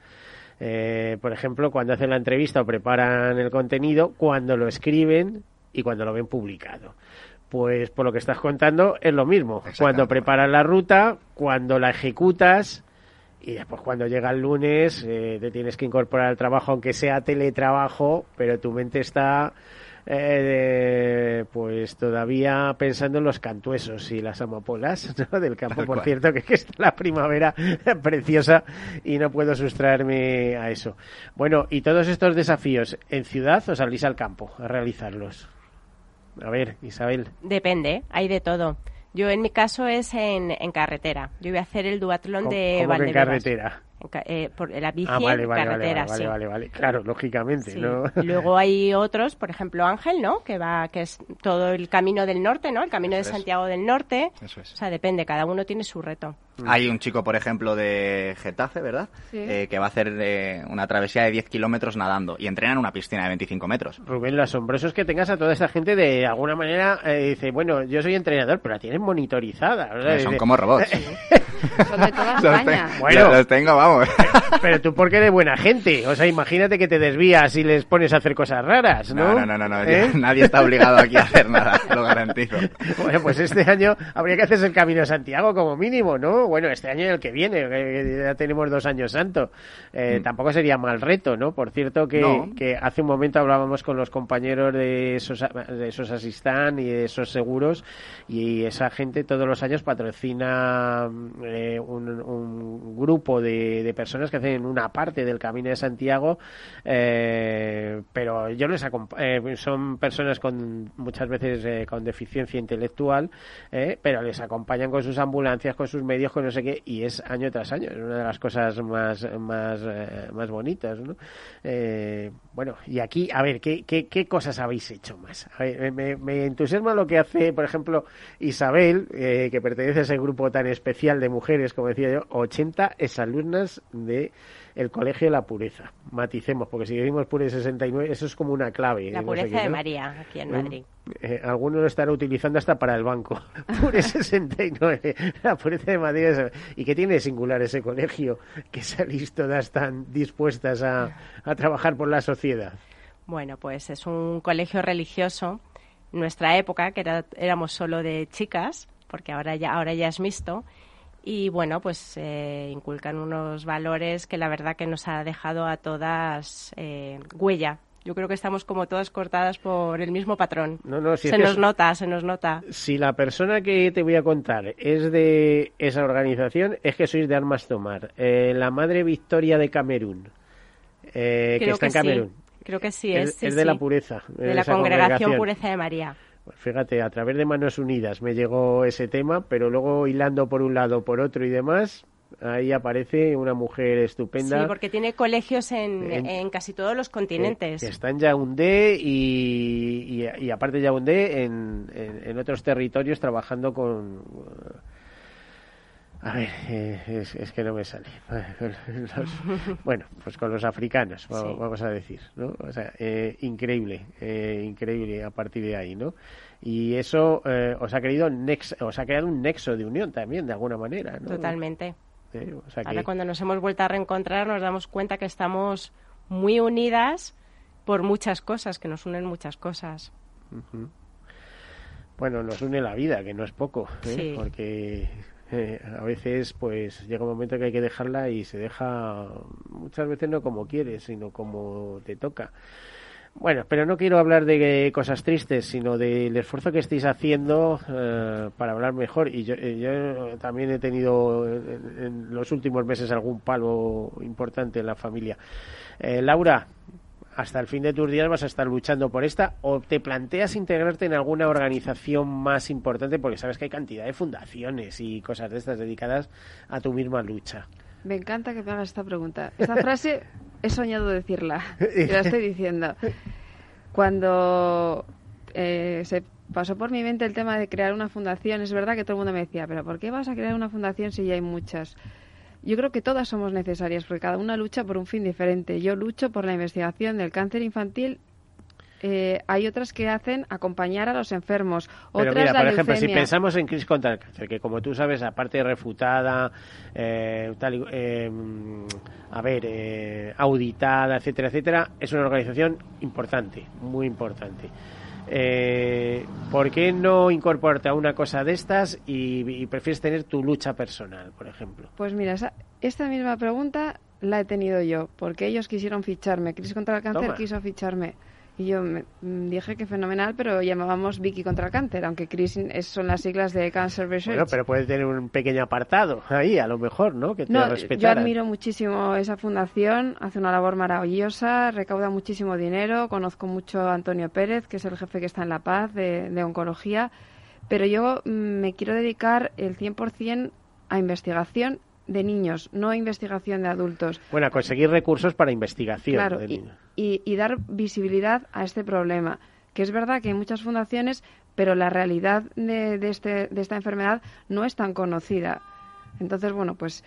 Eh, por ejemplo, cuando hacen la entrevista o preparan el contenido, cuando lo escriben y cuando lo ven publicado. Pues por lo que estás contando es lo mismo. Cuando preparas la ruta, cuando la ejecutas y después cuando llega el lunes eh, te tienes que incorporar al trabajo, aunque sea teletrabajo, pero tu mente está eh, pues todavía pensando en los cantuesos y las amapolas *laughs* del campo. Por cierto, que, que está la primavera *laughs* preciosa y no puedo sustraerme a eso. Bueno, y todos estos desafíos, ¿en ciudad o salís al campo a realizarlos? A ver, Isabel. Depende, hay de todo. Yo en mi caso es en, carretera. Yo voy a hacer el duatlón de ¿cómo en carretera? Eh, por la bici ah, vale, en vale, carretera, vale, sí. vale, vale, claro, lógicamente, ¿no? *laughs* Luego hay otros, por ejemplo Ángel, ¿no? Que va, que es todo el camino del norte, ¿no? El camino de Santiago del Norte. Eso es. O sea, depende, cada uno tiene su reto. Hay un chico, por ejemplo, de Getafe, ¿verdad? Sí. Eh, que va a hacer eh, una travesía de 10 kilómetros nadando y entrena en una piscina de 25 metros. Rubén, lo asombroso es que tengas a toda esta gente de alguna manera, eh, dice, bueno, yo soy entrenador, pero la tienen monitorizada. Eh, son dice- como robots. *laughs* Son de toda *laughs* Los, España. te- Bueno. los tengo, vamos. Pero tú porque eres buena gente. O sea, imagínate que te desvías y les pones a hacer cosas raras, ¿no? No, no, no, no, ¿Eh? *laughs* nadie está obligado aquí a hacer nada, lo garantizo. *laughs* Bueno, pues este año habría que hacerse el Camino de Santiago como mínimo, ¿no? Bueno, este año y el que viene, que ya tenemos dos años santo. Eh, Tampoco sería mal reto, ¿no? Por cierto que, No. que hace un momento hablábamos con los compañeros de Sosa, de Sosa Sistán y de esos seguros y esa gente todos los años patrocina eh, un, un grupo de, de personas que hacen una parte del Camino de Santiago, eh, pero yo les eh, son personas con muchas veces eh, con deficiencia intelectual, eh, pero les acompañan con sus ambulancias, con sus medios, con no sé qué, y es año tras año, es una de las cosas más más más bonitas, ¿no? Bueno, y aquí, a ver, ¿qué, qué, cosas habéis hecho más? A ver, me, me entusiasma lo que hace, por ejemplo, Isabel, que pertenece a ese grupo tan especial de mujeres, como decía yo, 80 exalumnas de el Colegio de la Pureza. Maticemos, porque si decimos Pure 69, eso es como una clave. La sé pureza qué, de ¿no? María, aquí en Mm, Madrid. eh, alguno lo estará utilizando hasta para el banco. *laughs* Pure 69, la pureza de Madrid. es- ¿Y qué tiene de singular ese colegio que salís todas tan dispuestas a, a trabajar por la sociedad? Bueno, pues es un colegio religioso. En nuestra época, que era- éramos solo de chicas, porque ahora ya, ahora ya es mixto, y bueno, pues eh, inculcan unos valores que la verdad que nos ha dejado a todas eh, huella. Yo creo que estamos como todas cortadas por el mismo patrón. No, no, si se nos es- nota, se nos nota. Si la persona que te voy a contar es de esa organización, es que sois de Armas Tomar. Eh, la Madre Victoria de Camerún, eh, que está en que sí. Camerún. Creo que sí, Es- es, sí, es de la sí. pureza, De de la congregación. Pureza de María. Pues fíjate, a través de Manos Unidas me llegó ese tema, pero luego hilando por un lado, por otro y demás, ahí aparece una mujer estupenda. Sí, porque tiene colegios en, En- en casi todos los continentes. Que, está en Yaoundé y, y, y aparte de Yaoundé, en, en otros territorios trabajando con... A ver, eh, es, es que no me sale. *laughs* Los- bueno, pues con los africanos, Sí. vamos a decir, ¿no? O sea, eh, increíble, eh, increíble a partir de ahí, ¿no? Y eso os ha querido nex os ha creado un nexo de unión también, de alguna manera, ¿no? Totalmente. O sea que- Ahora cuando nos hemos vuelto a reencontrar nos damos cuenta que estamos muy unidas por muchas cosas, que nos unen muchas cosas. Bueno, nos une la vida, que no es poco. Sí. porque eh, a veces pues llega un momento que hay que dejarla y se deja muchas veces no como quieres, sino como te toca. Bueno, pero no quiero hablar de cosas tristes, sino del esfuerzo que estáis haciendo eh, para hablar mejor. Y yo, eh, yo también he tenido en, en los últimos meses algún palo importante en la familia. Eh, Laura, hasta el fin de tus días vas a estar luchando por esta o te planteas integrarte en alguna organización más importante porque sabes que hay cantidad de fundaciones y cosas de estas dedicadas a tu misma lucha. Me encanta que me hagas esta pregunta. Esta frase he soñado decirla y la estoy diciendo. Cuando eh, se pasó por mi mente el tema de crear una fundación, es verdad que todo el mundo me decía, pero ¿por qué vas a crear una fundación si ya hay muchas? Yo creo que todas somos necesarias porque cada una lucha por un fin diferente. Yo lucho por la investigación del cáncer infantil. eh, hay otras que hacen acompañar a los enfermos. Pero otras mira, la por ejemplo, si pensamos en Cris contra el cáncer, que como tú sabes, aparte refutada, eh, tal eh, a ver, eh, auditada, etcétera, etcétera, es una organización importante, muy importante. Eh, ¿Por qué no incorporarte a una cosa de estas y, y prefieres tener tu lucha personal, por ejemplo? Pues mira, esa- esta misma pregunta la he tenido yo, porque ellos quisieron ficharme. Cris contra el cáncer Toma. quiso ficharme. Y yo me- mm, dije que fenomenal, pero llamábamos Vicky contra el cáncer, aunque Cris son las siglas de Cancer Research. Bueno, pero puede tener un pequeño apartado ahí, a lo mejor, ¿no? Que te No, yo admiro muchísimo esa fundación, hace una labor maravillosa, recauda muchísimo dinero, conozco mucho a Antonio Pérez, que es el jefe que está en La Paz de, de oncología, pero yo mm, me quiero dedicar el 100% a investigación de niños, no investigación de adultos. Bueno, conseguir recursos para investigación de niños. Y, y, dar visibilidad a este problema. Que es verdad que hay muchas fundaciones, pero la realidad de, de, este, de esta enfermedad no es tan conocida. Entonces, bueno, pues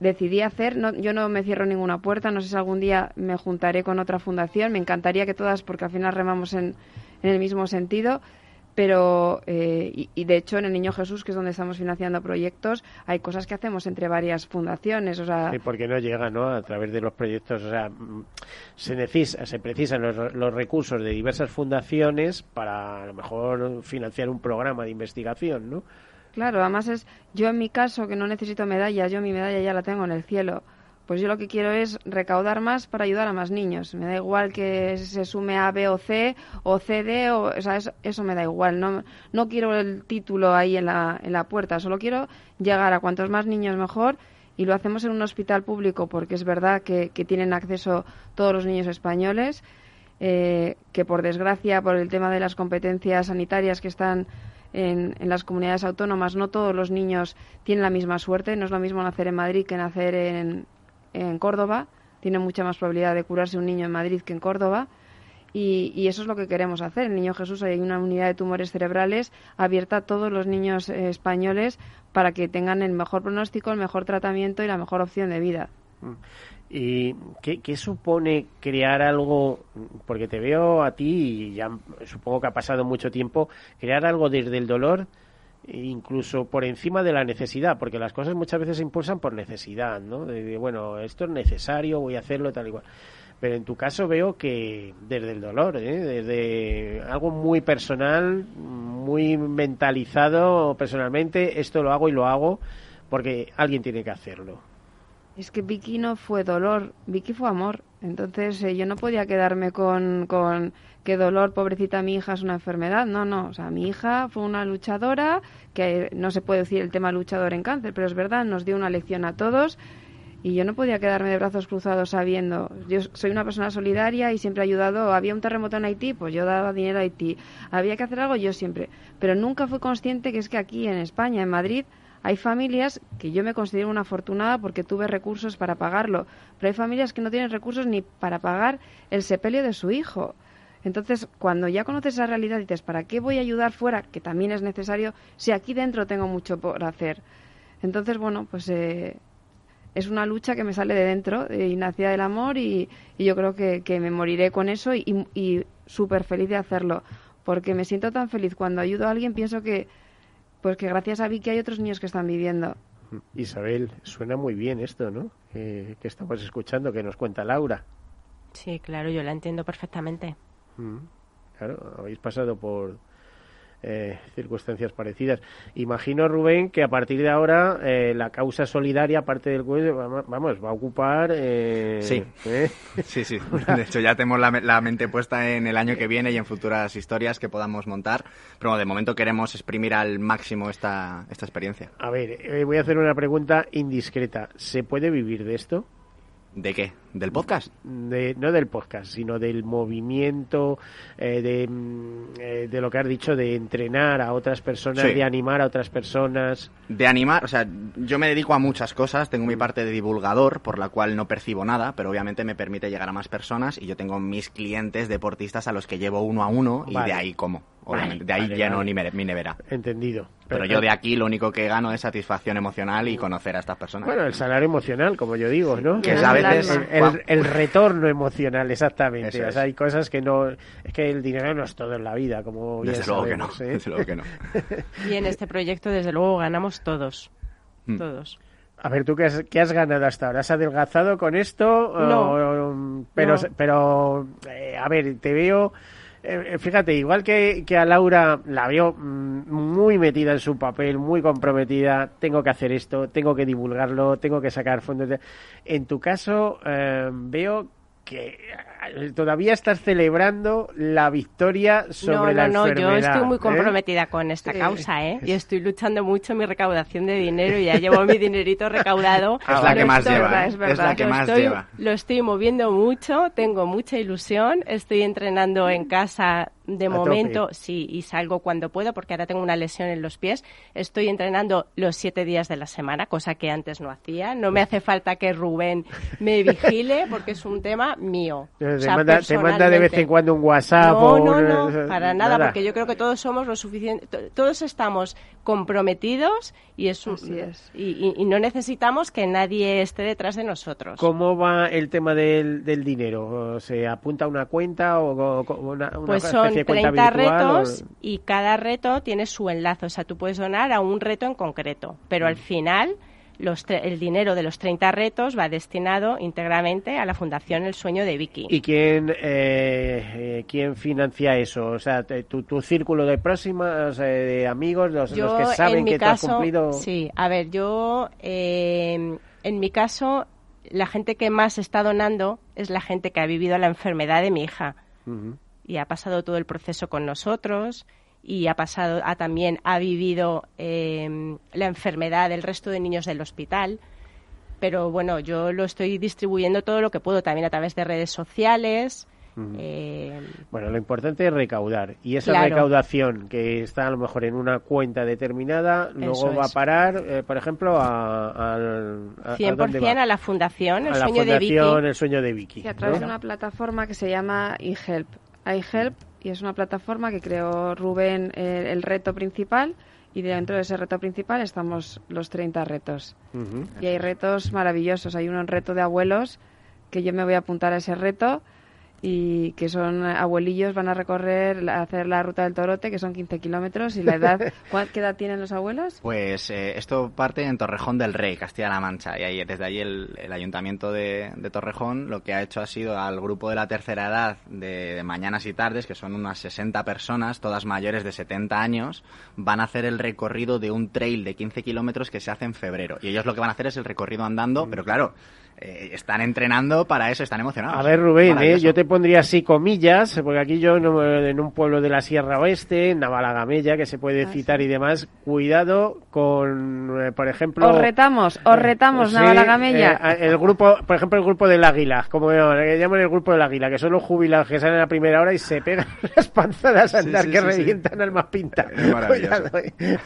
decidí hacer, no, yo no me cierro ninguna puerta, no sé si algún día me juntaré con otra fundación, me encantaría que todas, porque al final remamos en, en el mismo sentido, pero eh, y, de hecho en el Niño Jesús que es donde estamos financiando proyectos hay cosas que hacemos entre varias fundaciones o sea sí, porque no llega no a través de los proyectos o sea se necesita se precisan los, los, recursos de diversas fundaciones para a lo mejor financiar un programa de investigación no claro además es yo en mi caso que no necesito medallas yo mi medalla ya la tengo en el cielo pues yo lo que quiero es recaudar más para ayudar a más niños. Me da igual que se sume a B o C o CD, o, o sea, eso, me da igual. No, no quiero el título ahí en la, en la puerta, solo quiero llegar a cuantos más niños mejor y lo hacemos en un hospital público porque es verdad que, tienen acceso todos los niños españoles, eh, que por desgracia, por el tema de las competencias sanitarias que están en, en, las comunidades autónomas, no todos los niños tienen la misma suerte. No es lo mismo nacer en Madrid que nacer en, en Córdoba, tiene mucha más probabilidad de curarse un niño en Madrid que en Córdoba. Y, eso es lo que queremos hacer. En Niño Jesús hay una unidad de tumores cerebrales abierta a todos los niños eh, españoles para que tengan el mejor pronóstico, el mejor tratamiento y la mejor opción de vida. Mm. ¿Y qué, qué, supone crear algo? Porque te veo a ti, y ya supongo que ha pasado mucho tiempo, crear algo desde el dolor incluso por encima de la necesidad, porque las cosas muchas veces se impulsan por necesidad, ¿no? De, bueno, esto es necesario, voy a hacerlo tal y cual. Pero en tu caso veo que desde el dolor, ¿eh? desde algo muy personal, muy mentalizado personalmente, esto lo hago y lo hago porque alguien tiene que hacerlo. Es que Vicky no fue dolor, Vicky fue amor. Entonces eh, yo no podía quedarme con, con qué dolor, pobrecita mi hija es una enfermedad. No, no. O sea, mi hija fue una luchadora, que no se puede decir el tema luchador en cáncer, pero es verdad, nos dio una lección a todos. Y yo no podía quedarme de brazos cruzados sabiendo, yo soy una persona solidaria y siempre he ayudado. Había un terremoto en Haití, pues yo daba dinero a Haití. Había que hacer algo, yo siempre. Pero nunca fui consciente que es que aquí en España, en Madrid, hay familias que yo me considero una afortunada porque tuve recursos para pagarlo, pero hay familias que no tienen recursos ni para pagar el sepelio de su hijo. Entonces, cuando ya conoces esa realidad, dices, ¿para qué voy a ayudar fuera? Que también es necesario, si aquí dentro tengo mucho por hacer. Entonces, bueno, pues eh, es una lucha que me sale de dentro y nacida del amor y, yo creo que, me moriré con eso y, y súper feliz de hacerlo. Porque me siento tan feliz cuando ayudo a alguien, pienso que pues que gracias a Vicky hay otros niños que están viviendo. Isabel, suena muy bien esto, ¿no? que estamos escuchando, que nos cuenta Laura. Sí, claro, yo la entiendo perfectamente. Mm, claro, habéis pasado por, eh, circunstancias parecidas. Imagino, Rubén, que a partir de ahora eh, la causa solidaria, aparte del cuello, vamos, va a ocupar. Eh, sí. sí, sí. *laughs* De hecho, ya tenemos la, mente puesta en el año que viene y en futuras historias que podamos montar. Pero de momento queremos exprimir al máximo esta, esta experiencia. A ver, voy a hacer una pregunta indiscreta. ¿Se puede vivir de esto? ¿De qué? ¿Del podcast? De, no del podcast, sino del movimiento, eh, de, mm, eh, de, lo que has dicho, de entrenar a otras personas, de animar a otras personas. De animar, o sea, yo me dedico a muchas cosas, tengo mi parte de divulgador, por la cual no percibo nada, pero obviamente me permite llegar a más personas y yo tengo mis clientes deportistas a los que llevo uno a uno y de ahí como de ahí ya no ni mi nevera. Entendido. Pero yo de aquí lo único que gano es satisfacción emocional y conocer a estas personas. Bueno, el salario emocional, como yo digo, ¿no? Que es a veces... El, retorno emocional, exactamente. O sea, hay cosas que no... Es que el dinero no es todo en la vida, como desde luego que no, ¿eh? Desde luego que no. *laughs* y en este proyecto, desde luego, ganamos todos. Mm. Todos. A ver, ¿tú qué has, qué has, ganado hasta ahora? ¿Has adelgazado con esto? No. pero, pero eh, a ver, te veo eh, eh, fíjate, igual que, a Laura la veo mm, muy metida en su papel, muy comprometida, tengo que hacer esto, tengo que divulgarlo, tengo que sacar fondos. De... En tu caso, eh, veo que todavía estás celebrando la victoria sobre la no, enfermedad. No, yo estoy muy ¿eh? comprometida con esta causa, ¿eh? Y estoy luchando mucho en mi recaudación de dinero y ya llevo mi dinerito recaudado. *laughs* Es la que más lleva, es, la que lo más estoy, lleva. Lo estoy moviendo mucho, tengo mucha ilusión, estoy entrenando en casa de A momento, tope. sí, y salgo cuando puedo porque ahora tengo una lesión en los pies. Estoy entrenando los siete días de la semana, cosa que antes no hacía. No me hace falta que Rubén me vigile *laughs* porque es un tema mío. Te, O sea, manda, te manda de vez en cuando un WhatsApp No, o no, no, eh, para nada, porque yo creo que todos somos lo suficiente, to- todos estamos comprometidos y es, un- Y, y- y no necesitamos que nadie esté detrás de nosotros. ¿Cómo va el tema del, del dinero? ¿Se apunta a una cuenta o, una, una Pues son 30 virtual, o- retos y cada reto tiene su enlace. O sea, tú puedes donar a un reto en concreto, pero Mm. al final los tre- el dinero de los 30 retos va destinado íntegramente a la Fundación El Sueño de Vicky. ¿Y quién, eh, eh, quién financia eso? O sea, te- tu, tu círculo de próximas, eh, de amigos, los, los que saben que tú has caso, cumplido... Sí, a ver, yo, eh, en mi caso, la gente que más está donando es la gente que ha vivido la enfermedad de mi hija. Y ha pasado todo el proceso con nosotros y ha pasado ha también ha vivido eh, la enfermedad del resto de niños del hospital pero bueno yo lo estoy distribuyendo todo lo que puedo también a través de redes sociales eh, Bueno, lo importante es recaudar. Y esa Claro. recaudación que está a lo mejor en una cuenta determinada, luego Eso va a parar, eh, por ejemplo, a, al- a, a 100% dónde va? a la fundación el a la sueño de Vicky El Sueño de Vicky. Y a través ¿no? de una plataforma que se llama iHelp. iHelp y es una plataforma que creó Rubén eh, el reto principal y dentro de ese reto principal estamos los 30 retos. Y hay retos maravillosos. Hay un reto de abuelos que yo me voy a apuntar a ese reto y que son abuelillos, van a recorrer, la- hacer la ruta del Torote, que son 15 kilómetros. ¿Y la edad? *laughs* ¿cuál- ¿Qué edad tienen los abuelos? Pues eh, esto parte en Torrejón del Rey, Castilla-La Mancha, y ahí, desde ahí el, el ayuntamiento de, de Torrejón lo que ha hecho ha sido al grupo de la tercera edad de, de mañanas y tardes, que son unas 60 personas, todas mayores de 70 años, van a hacer el recorrido de un trail de 15 kilómetros que se hace en febrero. Y ellos lo que van a hacer es el recorrido andando, pero claro, eh, están entrenando para eso, están emocionados. A ver, Rubén, ¿eh? Yo te pondría así comillas, porque aquí yo no- en un pueblo de la Sierra Oeste, en Navalagamella, que se puede Ah, citar y demás, cuidado con, eh, por ejemplo... Os retamos, os retamos, Sí, Navalagamella. eh, el grupo, por ejemplo, el grupo del Águila, como que llaman el grupo del Águila, que son los jubilados que salen a primera hora y se pegan *laughs* las panzadas a andar sí, que sí, sí. revientan al más pinta. *laughs* Cuidado, eh. *laughs*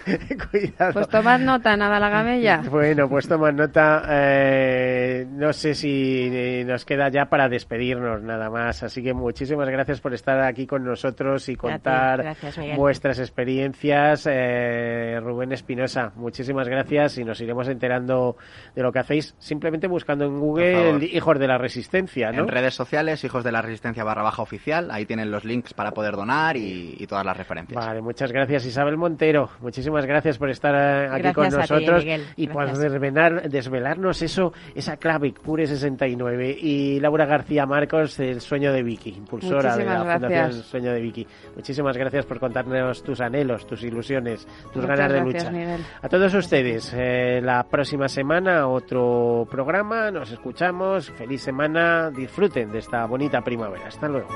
Cuidado. Pues tomad nota, Navalagamella. Bueno, pues toma nota. eh, no sé si eh, nos queda ya para despedirnos nada más. Así que muchísimas gracias por estar aquí con nosotros y contar Gracias, vuestras experiencias. Eh, Rubén Espinosa, muchísimas gracias y nos iremos enterando de lo que hacéis simplemente buscando en Google. Hijos de la Resistencia, ¿no? En redes sociales, Hijos de la Resistencia barra baja oficial, ahí tienen los links para poder donar y, y todas las referencias. Vale, muchas gracias Isabel Montero. Muchísimas gracias por estar eh, aquí Gracias con ti, nosotros y por desvelar, desvelarnos eso, esa clave Cure 69 y Laura García Marcos del Sueño de Vicky, impulsora de la Fundación. Sueño de Vicky. Muchísimas gracias por contarnos tus anhelos, tus ilusiones, tus Muchas ganas de lucha. Miguel. A todos ustedes, eh, la próxima semana otro programa, nos escuchamos, feliz semana, disfruten de esta bonita primavera. Hasta luego.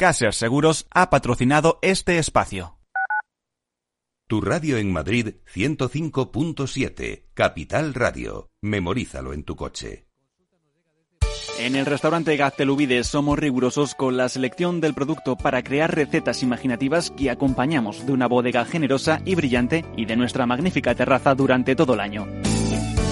Caser Seguros ha patrocinado este espacio. Tu radio en Madrid 105.7, Capital Radio. Memorízalo en tu coche. En el restaurante Gaztelubides somos rigurosos con la selección del producto para crear recetas imaginativas que acompañamos de una bodega generosa y brillante y de nuestra magnífica terraza durante todo el año.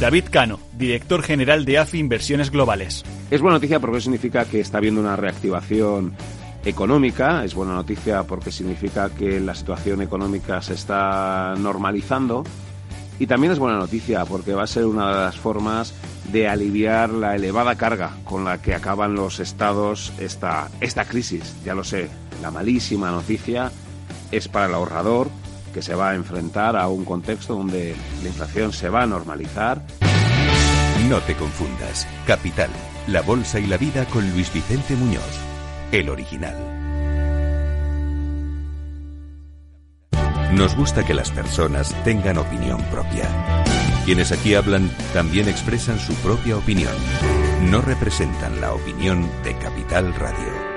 David Cano, director general de AFI Inversiones Globales. Es buena noticia porque significa que está habiendo una reactivación económica, es buena noticia porque significa que la situación económica se está normalizando y también es buena noticia porque va a ser una de las formas de aliviar la elevada carga con la que acaban los estados esta, esta crisis. Ya lo sé, la malísima noticia es para el ahorrador que se va a enfrentar a un contexto donde la inflación se va a normalizar. No te confundas. Capital, la bolsa y la vida con Luis Vicente Muñoz, el original. Nos gusta que las personas tengan opinión propia. Quienes aquí hablan también expresan su propia opinión. No representan la opinión de Capital Radio.